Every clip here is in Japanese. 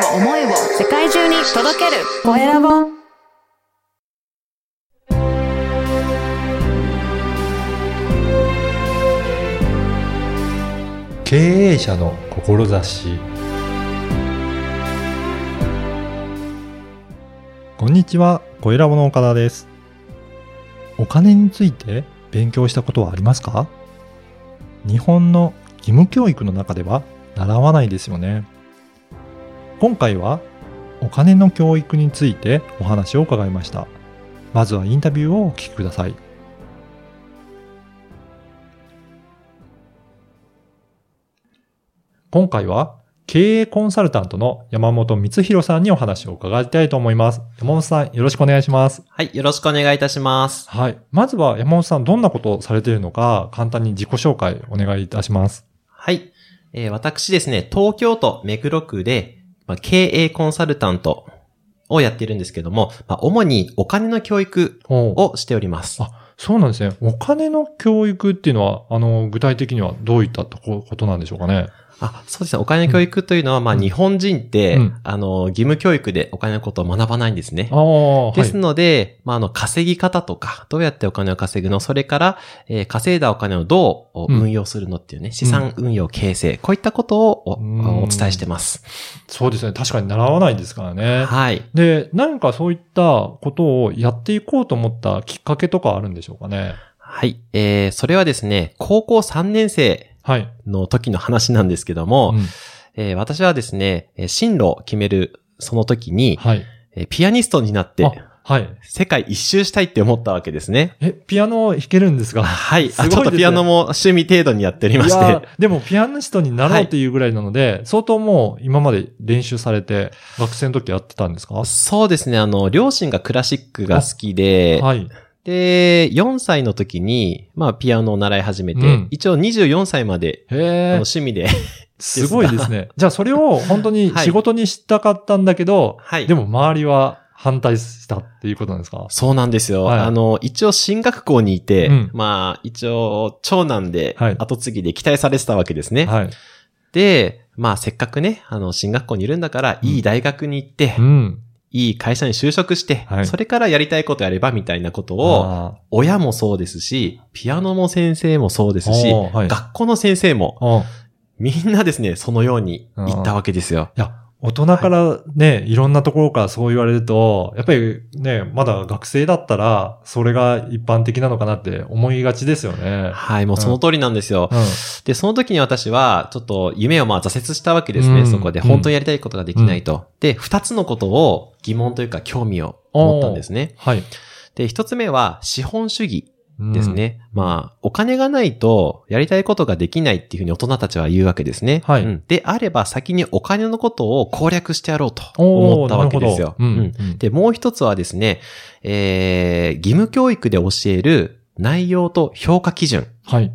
を思いを世界中に届けるコエラボ経営者の志こんにちは、小ラボの岡田です。お金について勉強したことはありますか？日本の義務教育の中では習わないですよね。今回はお金の教育についてお話を伺いました。まずはインタビューをお聞きください。今回は経営コンサルタントの山本光弘さんにお話を伺いたいと思います。山本さん、よろしくお願いします。はい、よろしくお願いいたします。はい。まずは山本さん、どんなことをされているのか、簡単に自己紹介お願いいたします。はい、えー私ですね、東京都目黒区で、まあ、経営コンサルタントをやっているんですけども、まあ、主にお金の教育おをしております。あそうなんですね。お金の教育っていうのは、あの、具体的にはどういったとこことなんでしょうかね？あ、そうですね。お金の教育というのは、まあ、うん日本人って、うんあの、義務教育でお金のことを学ばないんですね。ですので、まあ、あの、稼ぎ方とか、どうやってお金を稼ぐの、それから、えー稼いだお金をどううん運用するのっていうね、資産運用形成、こういったことをおうんお伝えしてます。そうですね。確かに習わないですからね。はい。で、何かそういったことをやっていこうと思ったきっかけとかあるんでしょうかね？はい。えー、それはですね、高校3年生はい。の時の話なんですけども、うんえー私はですね、えー進路を決めるその時に、はい。えーピアニストになって、あはい。世界一周したいって思ったわけですね。え、ピアノ弾けるんですか？はい。あすごいですねちょっとピアノも趣味程度にやっておりまして。でもピアニストになろうっていうぐらいなので、相当もう今まで練習されて、学生の時やってたんですか？そうですね、あの、両親がクラシックが好きで、はい。で、4歳の時に、まあ、ピアノを習い始めて、うん一応24歳まで、あの趣味で、すごいですね。じゃあそれを本当にはい仕事にしたかったんだけど、はい。でも周りは反対したっていうことなんですか？そうなんですよ。はいあの、一応進学校にいて、うんまあ、一応、長男ではい、後継ぎで期待されてたわけですね。はい。で、まあ、せっかくね、あの、進学校にいるんだから、うんいい大学に行って、うん。いい会社に就職して、はい。それからやりたいことやれば、みたいなことを、あ親もそうですし、ピアノも先生もそうですし、はい。学校の先生も、みんなですね、そのように言ったわけですよ。いや、大人からね、いろんなところからそう言われると、やっぱりね、まだ学生だったら、それが一般的なのかなって思いがちですよね。はい、もうその通りなんですよ。うん。で、その時に私は、ちょっと夢をまあ挫折したわけですね、うんそこで。本当にやりたいことができないと。で、二つのことを疑問というか興味を持ったんですね。はい。で、一つ目は資本主義うんです。ね。まあ、お金がないとやりたいことができないっていうふうに大人たちは言うわけですね。はいうんであれば先にお金のことを攻略してやろうと思ったわけですよ。うんうんうんで、もう一つはですね、えー、義務教育で教える内容と評価基準。はい。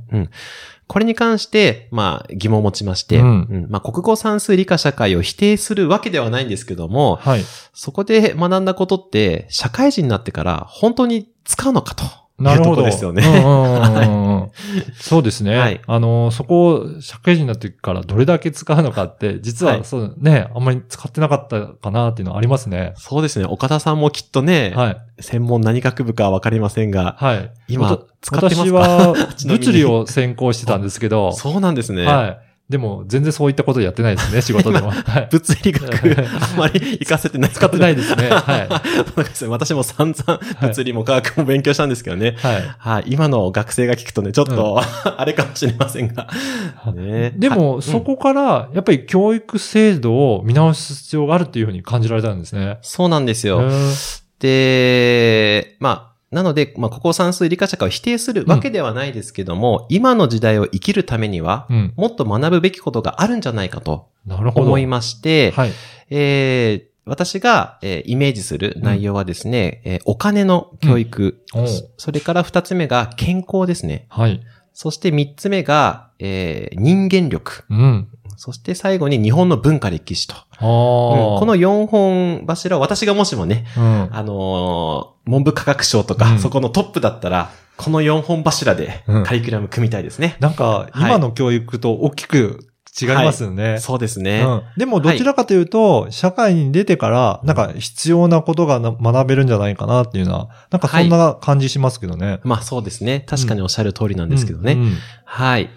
これに関して、まあ、疑問を持ちまして、うんうんまあ、国語算数理科社会を否定するわけではないんですけども、はい。そこで学んだことって、社会人になってから本当に使うのかと。なるほど。ですよね。そうですね。はいあの、そこを社会人になってからどれだけ使うのかって、実ははいそうね、あんまり使ってなかったかなっていうのはありますね。そうですね。岡田さんもきっとね、はい。専門何学部かわかりませんが、はい。今使ってますか？私は 物理を専攻してたんですけど、そうなんですね。はい。でも、全然そういったことやってないですね、仕事でも。はい。物理学、あんまり活かせてない。使ってないですねはそうですね私も散々物理も科学も勉強したんですけどね。はい。はい。今の学生が聞くとね、ちょっと、あれかもしれませんが。ねでも、はいそこから、やっぱり教育制度を見直す必要があるっていうふうに感じられたんですね。そうなんですへよ。ーで、まあ、なので、まあ、ここ算数理科社会を否定するわけではないですけども、今の時代を生きるためには、うん。もっと学ぶべきことがあるんじゃないかと。思いまして、はい。えー私が、えーイメージする内容はですね、えーお金の教育、それから二つ目が健康ですね。はい。そして三つ目が、えー人間力。うん。そして最後に日本の文化歴史と。うんこの4本柱を私がもしもね、うん、あのー文部科学省とか、うんそこのトップだったら、この4本柱でうんカリキュラム組みたいですね。なんか、はい今の教育と大きく違いますよね。そうですね。うん、でもどちらかというと、社会に出てから、なんか必要なことがな学べるんじゃないかなっていうのは、なんかそんな感じしますけどね。まあそうですね。確かにおっしゃる通りなんですけどね。うんうんはい。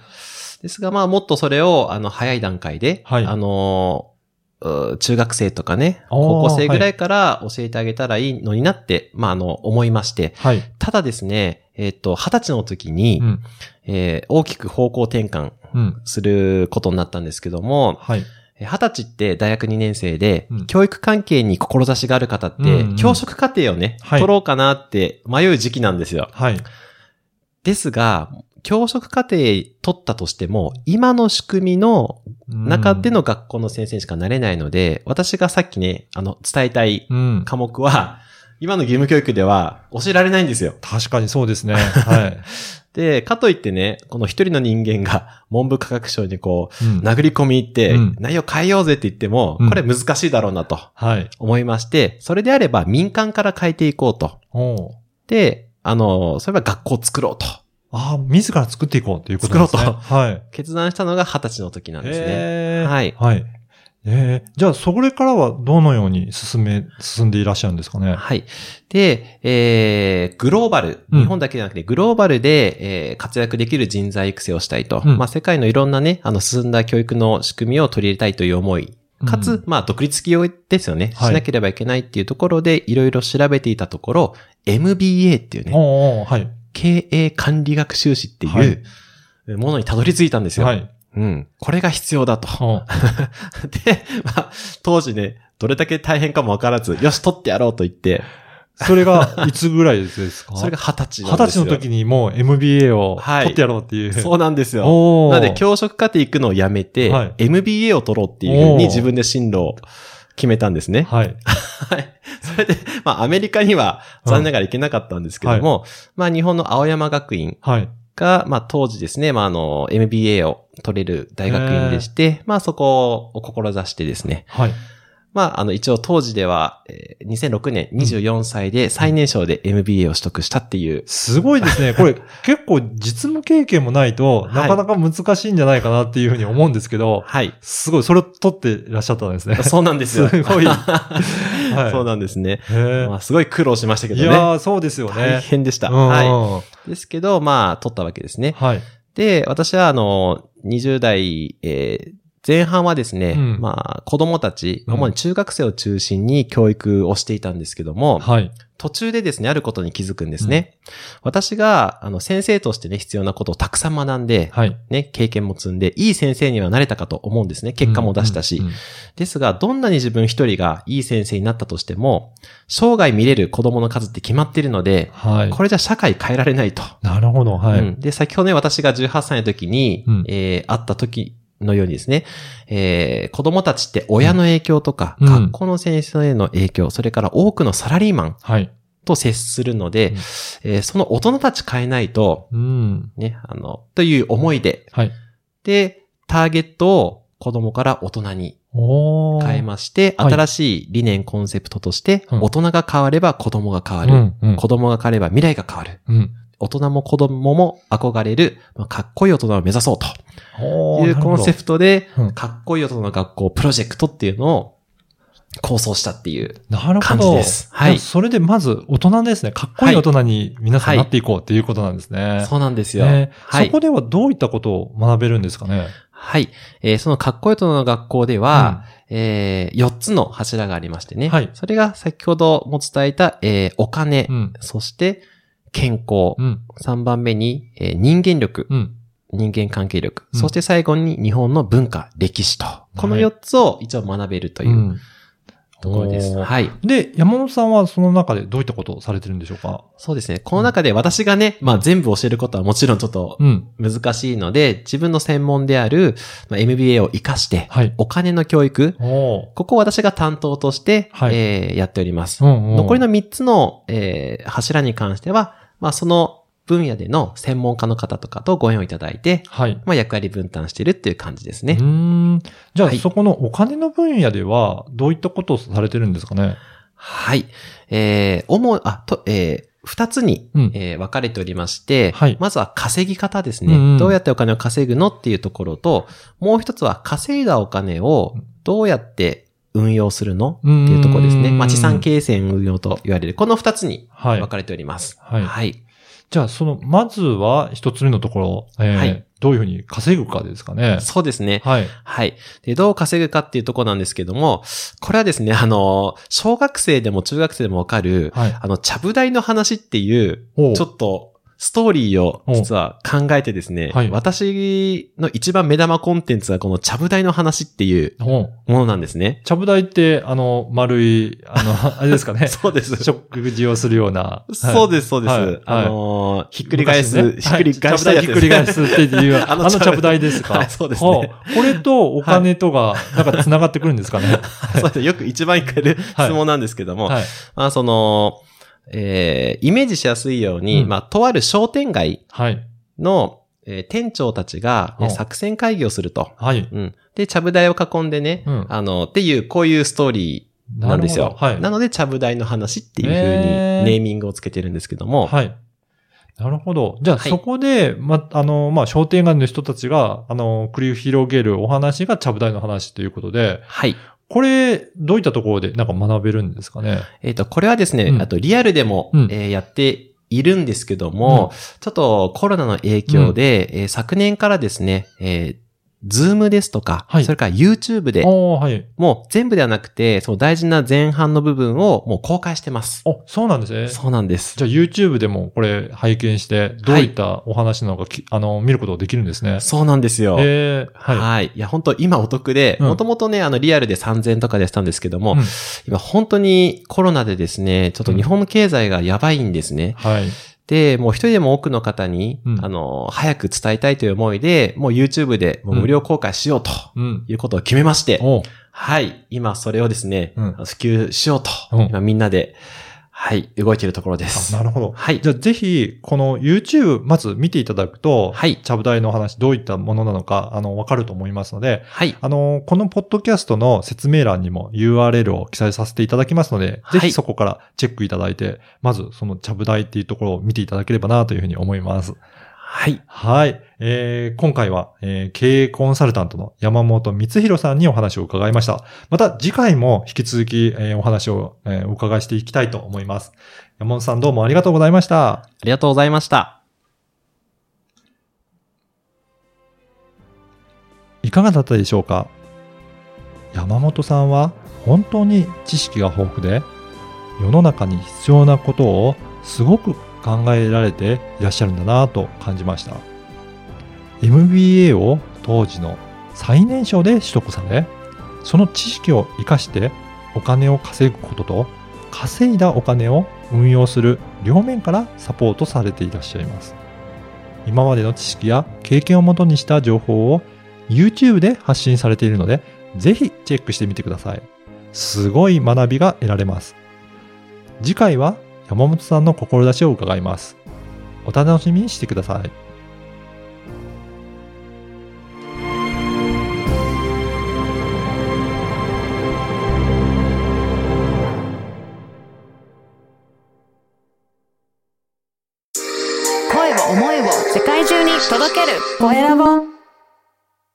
ですがまあもっとそれを、あの、早い段階で、はいあのー、う中学生とかね、高校生ぐらいから教えてあげたらいいのになって、まああの、思いまして。はい。ただですね、えっ、と、二十歳の時に、うん。えー大きく方向転換うん。することになったんですけども、はい。えー二十歳って大学2年生で、うん教育関係に志がある方って、うんうん教職課程をね、はい取ろうかなって迷う時期なんですよ。はい。ですが、教職課程取ったとしても、今の仕組みの中での学校の先生にしかなれないので、私がさっきね、あの、伝えたいうん。科目は、今の義務教育では教えられないんですよ。確かにそうですね。はい。で、かといってね、この一人の人間が文部科学省にこう、うん殴り込み入って、うん内容変えようぜって言っても、うんこれ難しいだろうなとはい。思いまして、それであれば民間から変えていこうと。で、あの、それは学校を作ろうと。ああ、自ら作っていこうということですね。作ろうはい。決断したのが二十歳の時なんですね。へーはいはい。えー、じゃあ、それからはどのように進め、進んでいらっしゃるんですかね？はい。で、えー、グローバル、うん日本だけじゃなくて、グローバルで、えー活躍できる人材育成をしたいと。うんまあ、世界のいろんなね、あの、進んだ教育の仕組みを取り入れたいという思い。かつ、うんまあ、独立企業ですよね。はいしなければいけないっていうところで、いろいろ調べていたところ、MBA っていうね、はい。経営管理学修士っていう、はいものにたどり着いたんですよ。はい。うん。これが必要だと。で、まあ、当時ね、どれだけ大変かもわからず、よし、取ってやろうと言って、それが、いつぐらいですか？それが二十歳な二十。歳の時にもう MBA をはい取ってやろうっていう。そうなんですよ。なので、教職課程行くのをやめて、はい MBA を取ろうっていうふうに自分で進路を決めたんですね。はい。はい。それで、まあ、アメリカには残念ながら行けなかったんですけども、まあ、日本の青山学院はい。が、まあ、当時ですね、まあ、あの、MBA を取れる大学院でして、まあ、そこを志してですね、はい。まあ、あの、一応当時では、えー2006年24歳で最年少で MBA を取得したっていう、すごいですね。これ結構実務経験もないとはいなかなか難しいんじゃないかなっていうふうに思うんですけど、はい。すごい、それを取っていらっしゃったんですね。そうなんですよ。すごい いそうなんですね。へまあ、すごい苦労しましたけえ。どね。いやー、そうですよ大ね。変でした。うんはですけど、まあ、取ったわけですね。はい。で、私は、あの、20代、えー前半はですね、うんまあ、子供たち、うん主に中学生を中心に教育をしていたんですけども、はい。途中でですね、あることに気づくんですね。私が、あの、先生としてね、必要なことをたくさん学んで、はい。ね、経験も積んで、いい先生にはなれたかと思うんですね。結果も出したし。うんうんですが、どんなに自分一人がいい先生になったとしても、生涯見れる子供の数って決まっているので、はい。これじゃ社会変えられないと。なるほど、はい。うんで、先ほどね、私が18歳の時に、うんえー会った時のようにですね、えー子供たちって親の影響とか、うん学校の先生への影響、それから多くのサラリーマンはい。と接するので、うんえーその大人たち変えないと、うん。ね、あの、という思いで、はい。で、ターゲットを子供から大人に。変えまして、はい新しい理念、コンセプトとして、うん大人が変われば子供が変わる。うんうん子供が変われば未来が変わる。うん。大人も子供も憧れる、まあかっこいい大人を目指そうというコンセプトで、うんかっこいい大人の学校プロジェクトっていうのを構想したっていう。感じですはいそれでまず大人ですね。かっこいい大人に皆さんなっていこうっていうことなんですね。そうなんですよ。ねはいそこではどういったことを学べるんですかね？はい。えーそのかっこいい大人の学校では、え4つの柱がありましてね。はいそれが先ほども伝えた、えーお金、うん。そして健康、うん。3番目に、えー人間力、うん。人間関係力、うんそして最後に日本の文化、歴史と。このはい4つを一応学べるといううんところです。はい。で、山本さんはその中でどういったことをされてるんでしょうか？そうですね。この中で私がね、まあ全部教えることはもちろんちょっとうん。難しいので、自分の専門である、まあ、MBA を活かして、はい。お金の教育、おーここを私が担当として、はいえーやっております。うんうん残りの3つの、えー柱に関しては、まあその分野での専門家の方とかとご縁をいただいて、はい。まあ役割分担してるっていう感じですね。うーん。じゃあ、はいそこのお金の分野では、どういったことをされてるんですかね？はい。えー、主、あ、と、えー二つに、うんえー分かれておりまして、はいまずは稼ぎ方ですね、うんうんどうやってお金を稼ぐのっていうところと、もう一つは稼いだお金をどうやって運用するのっていうところですね。うんまあ、資産形成運用と言われる、この二つにはい分。かれております。はいはい。じゃあ、その、まずは一つ目のところ、えーはいどういうふうに稼ぐかですかね。そうですね。はい。はい。で、どう稼ぐかっていうところなんですけども、これはですね、あの、小学生でも中学生でもわかる、はい。あの、ちゃぶ台の話っていうちょっと、ストーリーを実は考えてですね、はい。私の一番目玉コンテンツはこのちゃぶ台の話っていうものなんですね。ちゃぶ台って、あの、丸い、あの、あれですかね。そうです。食事をするような。そうです、そうです。はい。あのーひっくり返す、昔ね。ひっくり返したやつはいちゃぶ台ひっくり返すっていう、あ あののちゃぶ台ですか。は いそうですね。これとお金とが、なんか繋がってくるんですかね。そうです。よく一番聞かれる質問なんですけども、はい。まあその、えーイメージしやすいように、うんまあとある商店街はい。の、えー店長たちが、ねうん作戦会議をすると。はい。うん。で、ちゃぶ台を囲んでね、うんあの、っていう、こういうストーリーなんですよ。はい。なので、ちゃぶ台の話っていう風にへーネーミングをつけてるんですけども、はい。なるほど。じゃあ、はいそこで、ま、あの、まあ、商店街の人たちが、あの、繰り広げるお話がちゃぶ台の話ということで、はい。これ、どういったところでなんか学べるんですかね？えっ、と、これはですね、うん。あとリアルでも、うん。えーやっているんですけども、ちょっとコロナの影響で、えー昨年からですね、えー、ズームですとか、はいそれから YouTube で、はい。もう全部ではなくて、その大事な前半の部分をもう公開してます。お、そうなんですね。そうなんです。じゃあ YouTube でもこれ拝見して、どういったお話なのかき、あの、見ることができるんですね。そうなんですよ。えー、はい。はい。い。や、本当今お得で、うんもともとね、あの、リアルで3000とかでしたんですけども、うん今本当にコロナでですね、ちょっと日本の経済がやばいんですね。はい。で、もう一人でも多くの方に、うん。あの、早く伝えたいという思いで、もう YouTube でもう無料公開しようとうん。いうことを決めまして、おはい。今それをですね、うん。普及しようと、う。ん今みんなで、はい、動いているところです。あなるほど。はいじゃあぜひ、この YouTube、まず見ていただくと、はいちゃぶ台の話、どういったものなのか、あの、わかると思いますので、はい。あの、このポッドキャストの説明欄にも URL を記載させていただきますので、はいぜひそこからチェックいただいて、まずそのちゃぶ台っていうところを見ていただければなというふうに思います。はい。はい。えー今回は、えー経営コンサルタントの山本光弘さんにお話を伺いました。また次回も引き続き、えーお話を、えーお伺いしていきたいと思います。山本さんどうもありがとうございました。ありがとうございました。いかがだったでしょうか？山本さんは本当に知識が豊富で世の中に必要なことをすごく考えられていらっしゃるんだなと感じました MBA を当時の最年少で取得されその知識を生かしてお金を稼ぐことと稼いだお金を運用する両面からサポートされていらっしゃいます今までの知識や経験をもとにした情報を YouTube で発信されているので、ぜひチェックしてみてください。すごい学びが得られます。次回は山本さんの志を伺います。お楽しみにしてください。声を思いを世界中に届けるコエラ